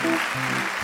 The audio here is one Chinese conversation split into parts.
フフフフ。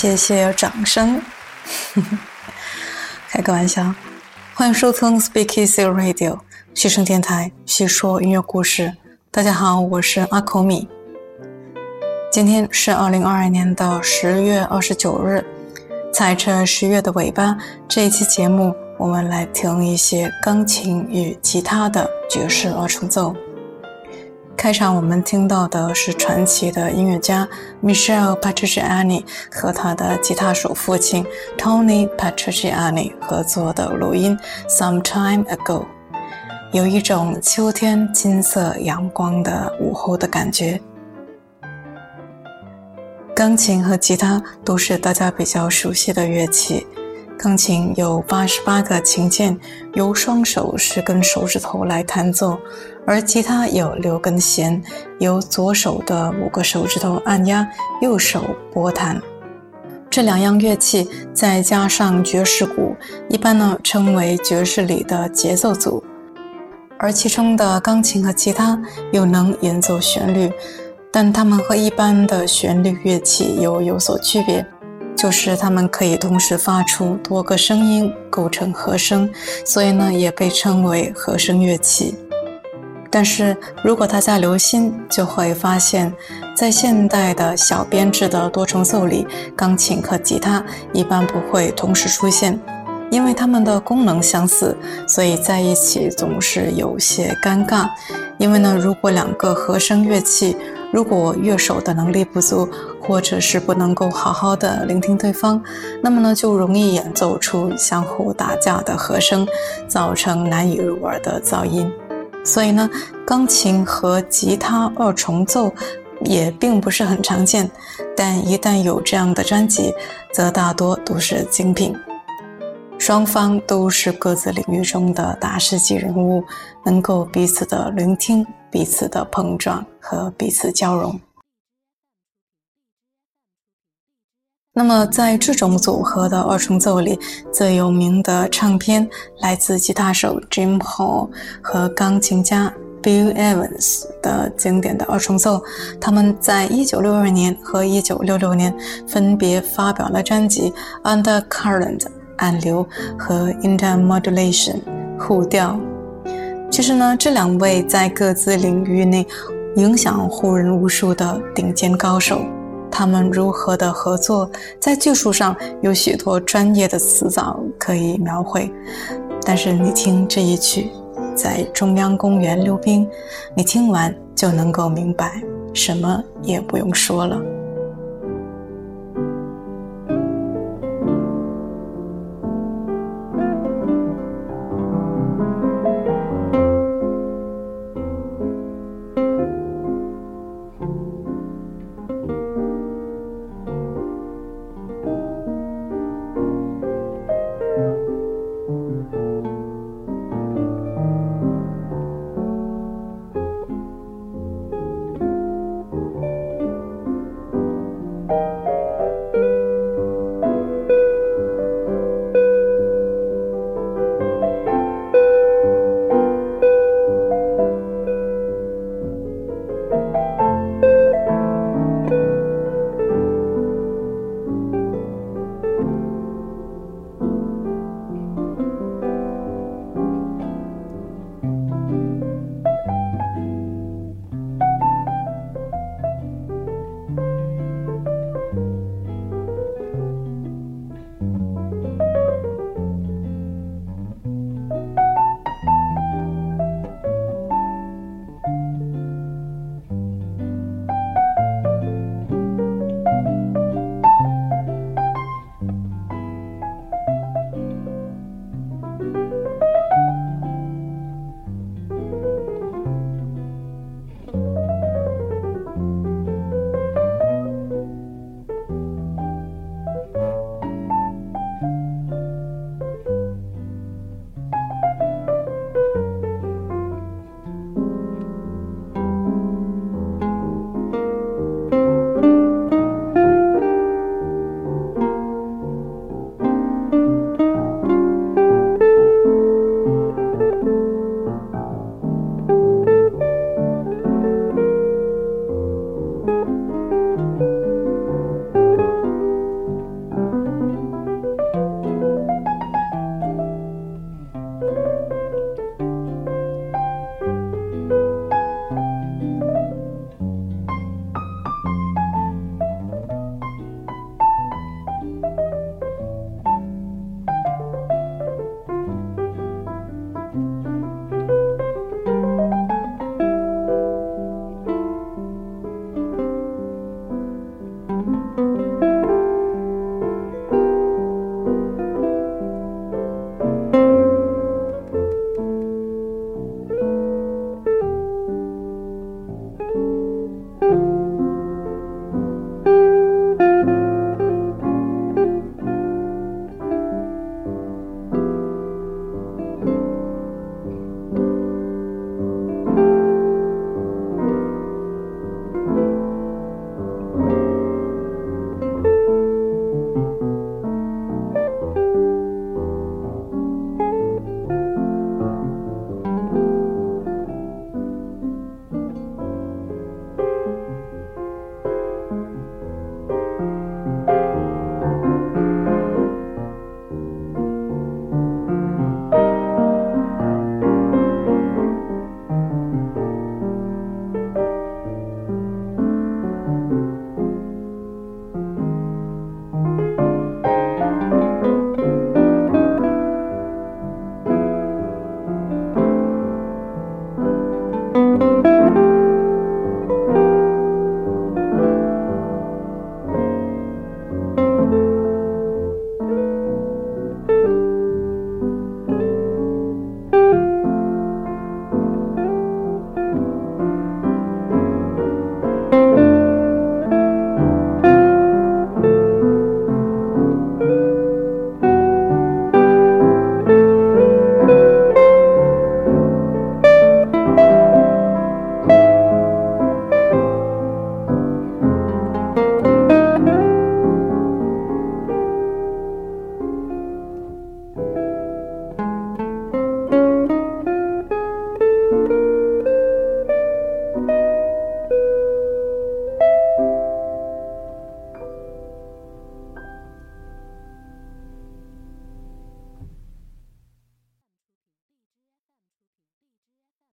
谢谢掌声，开个玩笑。欢迎收听 Speak Easy Radio 学声电台，叙说音乐故事。大家好，我是阿口米。今天是二零二二年的十月二十九日，踩着十月的尾巴，这一期节目我们来听一些钢琴与吉他的爵士二重奏。开场我们听到的是传奇的音乐家 Michelle Patriciani 和他的吉他手父亲 Tony Patriciani 合作的录音《Some Time Ago》，有一种秋天金色阳光的午后的感觉。钢琴和吉他都是大家比较熟悉的乐器。钢琴有八十八个琴键，由双手十根手指头来弹奏；而吉他有六根弦，由左手的五个手指头按压，右手拨弹。这两样乐器再加上爵士鼓，一般呢称为爵士里的节奏组。而其中的钢琴和吉他又能演奏旋律，但它们和一般的旋律乐器又有所区别。就是它们可以同时发出多个声音，构成和声，所以呢也被称为和声乐器。但是如果大家留心，就会发现，在现代的小编制的多重奏里，钢琴和吉他一般不会同时出现，因为它们的功能相似，所以在一起总是有些尴尬。因为呢，如果两个和声乐器，如果乐手的能力不足，或者是不能够好好的聆听对方，那么呢，就容易演奏出相互打架的和声，造成难以入耳的噪音。所以呢，钢琴和吉他二重奏也并不是很常见，但一旦有这样的专辑，则大多都是精品。双方都是各自领域中的大师级人物，能够彼此的聆听、彼此的碰撞和彼此交融。那么，在这种组合的二重奏里，最有名的唱片来自吉他手 Jim Hall 和钢琴家 Bill Evans 的经典的二重奏。他们在1962年和1966年分别发表了专辑《Under Current》。暗流和 intermodulation 互调。其实呢，这两位在各自领域内影响后人无数的顶尖高手，他们如何的合作，在技术上有许多专业的词藻可以描绘。但是你听这一曲，在中央公园溜冰，你听完就能够明白，什么也不用说了。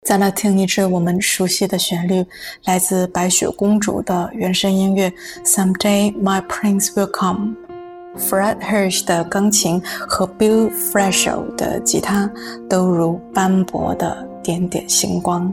再来听一支我们熟悉的旋律，来自《白雪公主》的原声音乐《Someday My Prince Will Come》。Fred Hirsch 的钢琴和 Bill Frisell 的吉他都如斑驳的点点星光。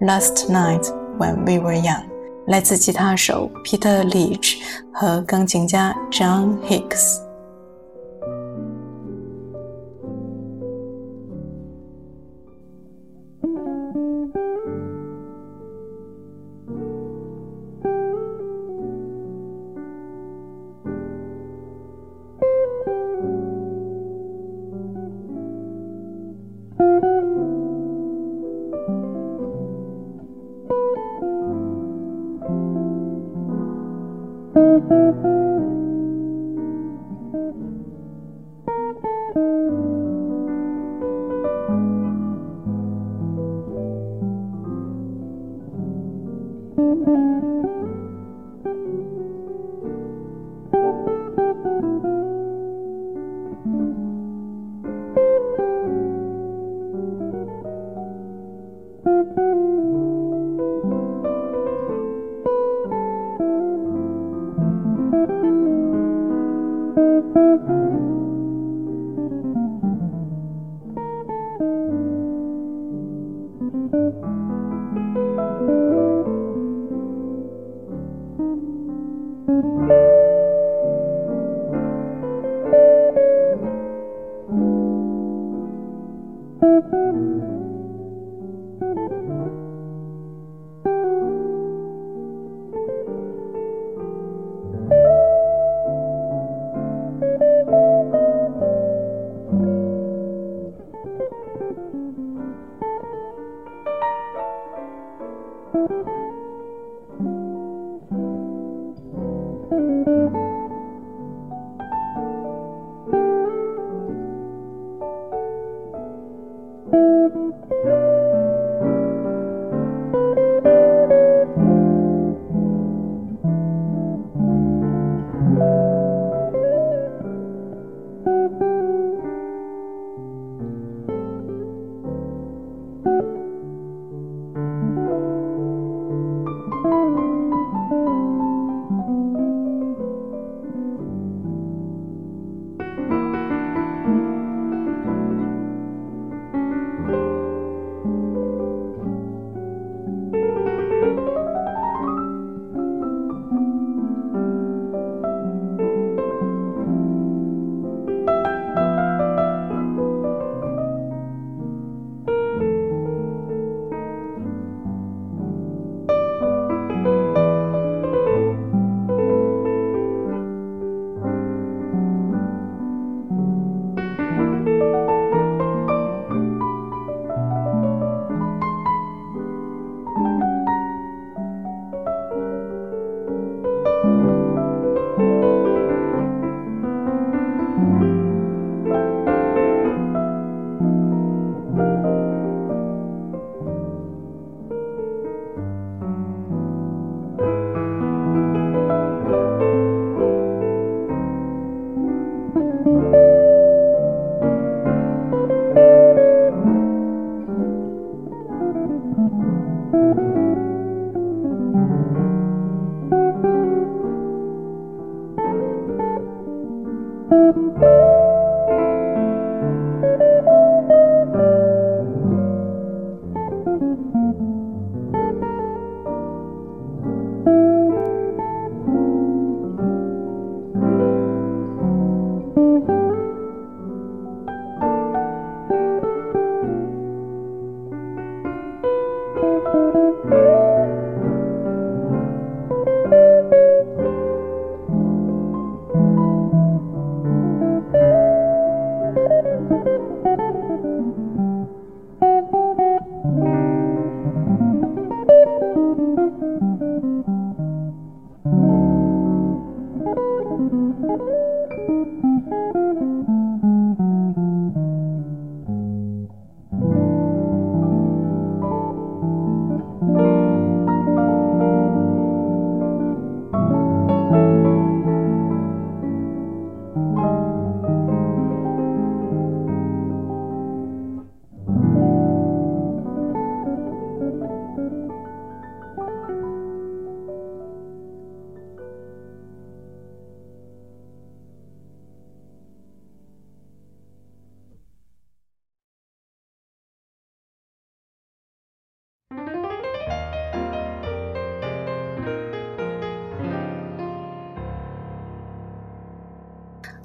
Last Night When We Were Young，来自吉他手 Peter Leach 和钢琴家 John Hicks。 Música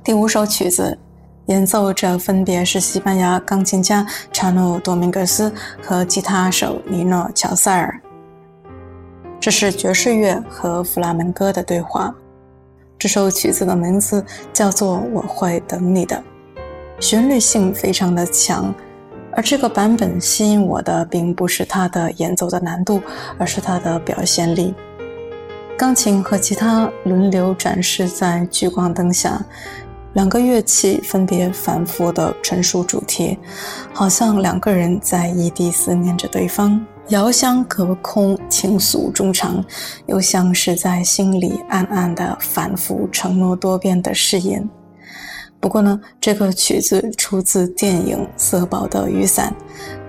第五首曲子，演奏者分别是西班牙钢琴家查诺·多明格斯和吉他手尼诺·乔塞尔。这是爵士乐和弗拉门戈的对话。这首曲子的名字叫做《我会等你的》，旋律性非常的强。而这个版本吸引我的，并不是它的演奏的难度，而是它的表现力。钢琴和吉他轮流展示在聚光灯下。两个乐器分别反复地陈述主题，好像两个人在异地思念着对方，遥相隔空情诉衷肠，又像是在心里暗暗的反复承诺多遍的誓言。不过呢，这个曲子出自电影《色宝的雨伞》。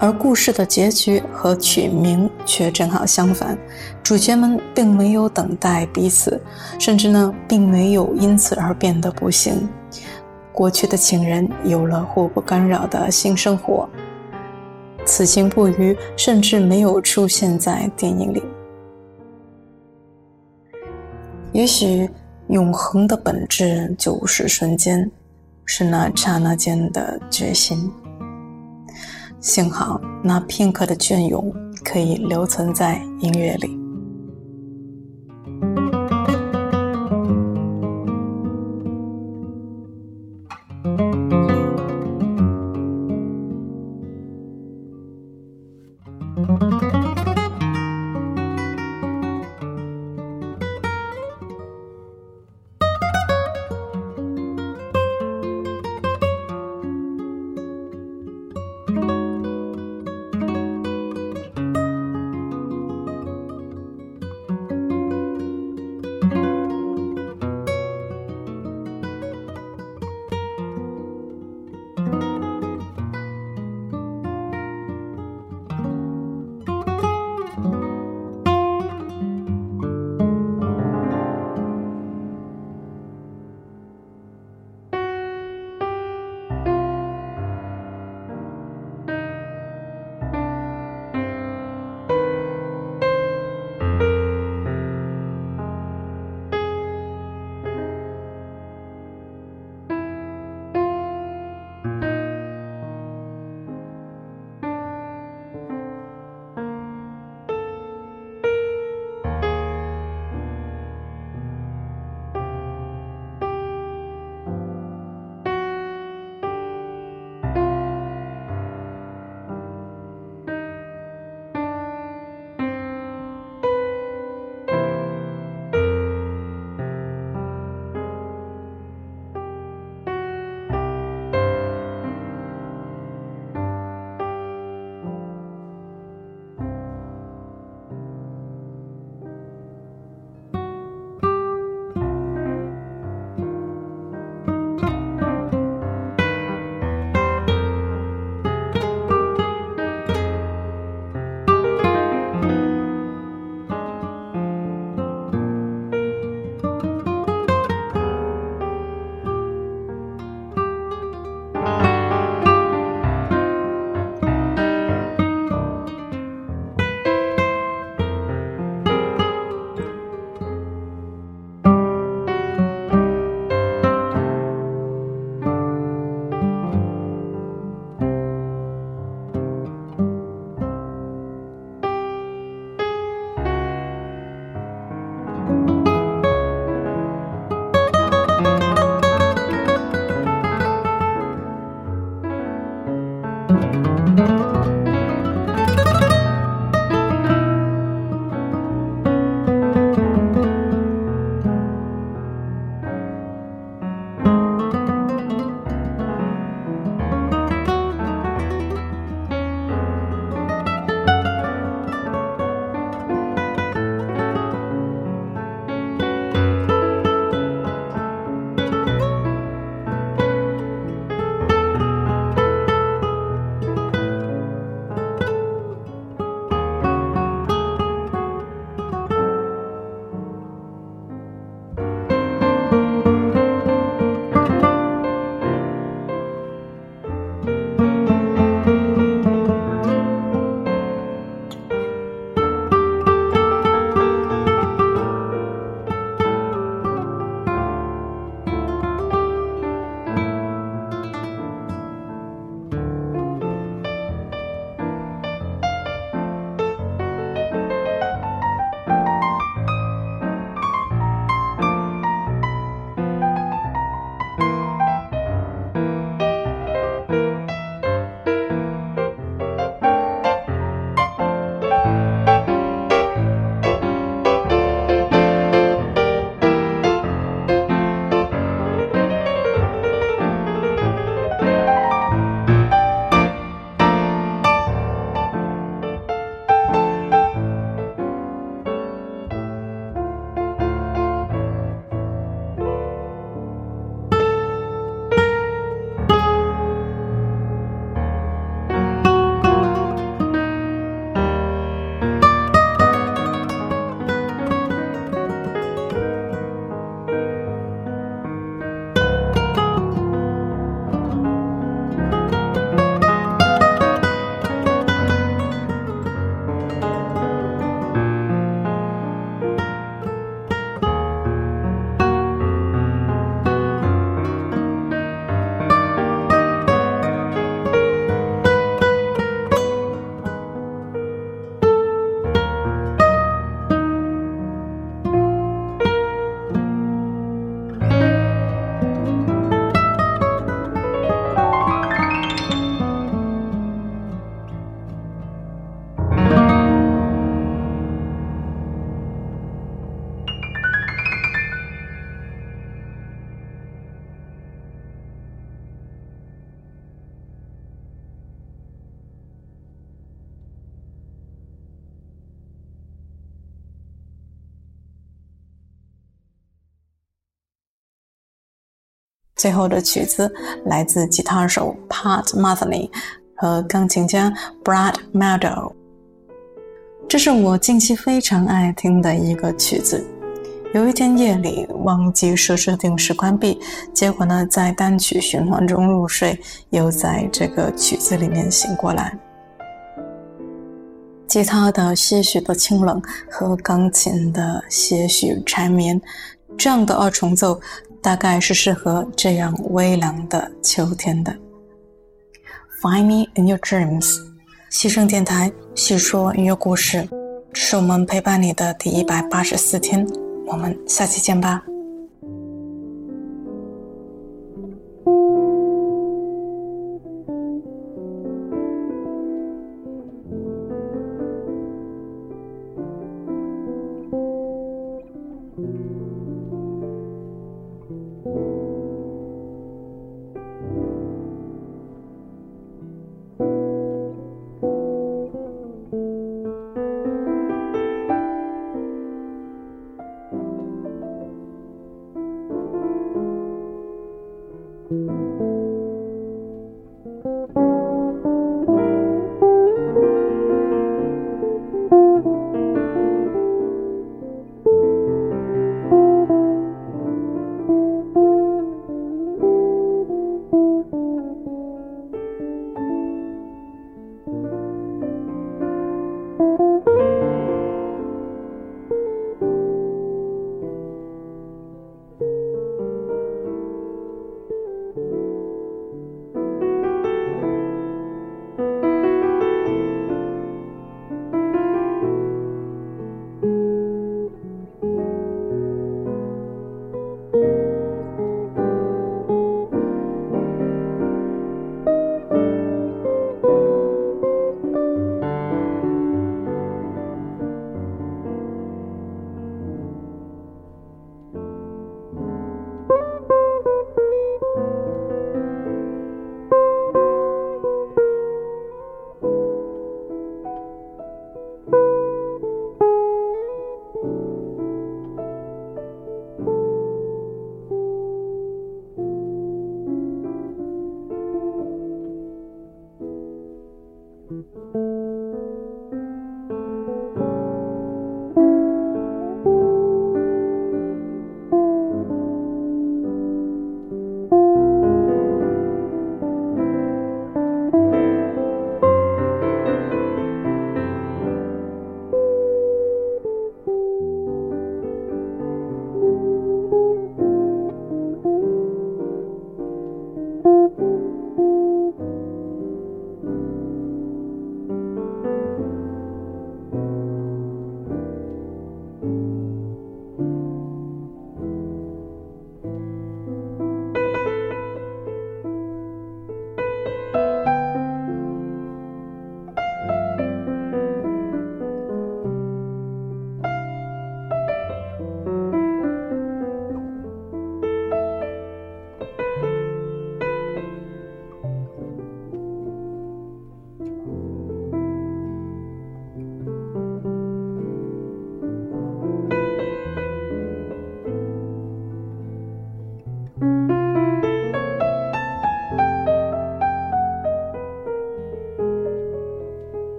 而故事的结局和曲名却正好相反，主角们并没有等待彼此，甚至呢，并没有因此而变得不幸。过去的情人有了互不干扰的新生活，此情不渝，甚至没有出现在电影里。也许永恒的本质就是瞬间，是那刹那间的决心。幸好，那片刻的隽永可以留存在音乐里。最后的曲子来自吉他手 Pat Metheny 和钢琴家 Brad Mehldau。这是我近期非常爱听的一个曲子。有一天夜里忘记设置定时关闭，结果呢在单曲循环中入睡，又在这个曲子里面醒过来。吉他的些许的清冷和钢琴的些许缠绵，这样的二重奏大概是适合这样微凉的秋天的。Find me in your dreams，西声电台细说音乐故事，是我们陪伴你的第一百八十四天。我们下期见吧。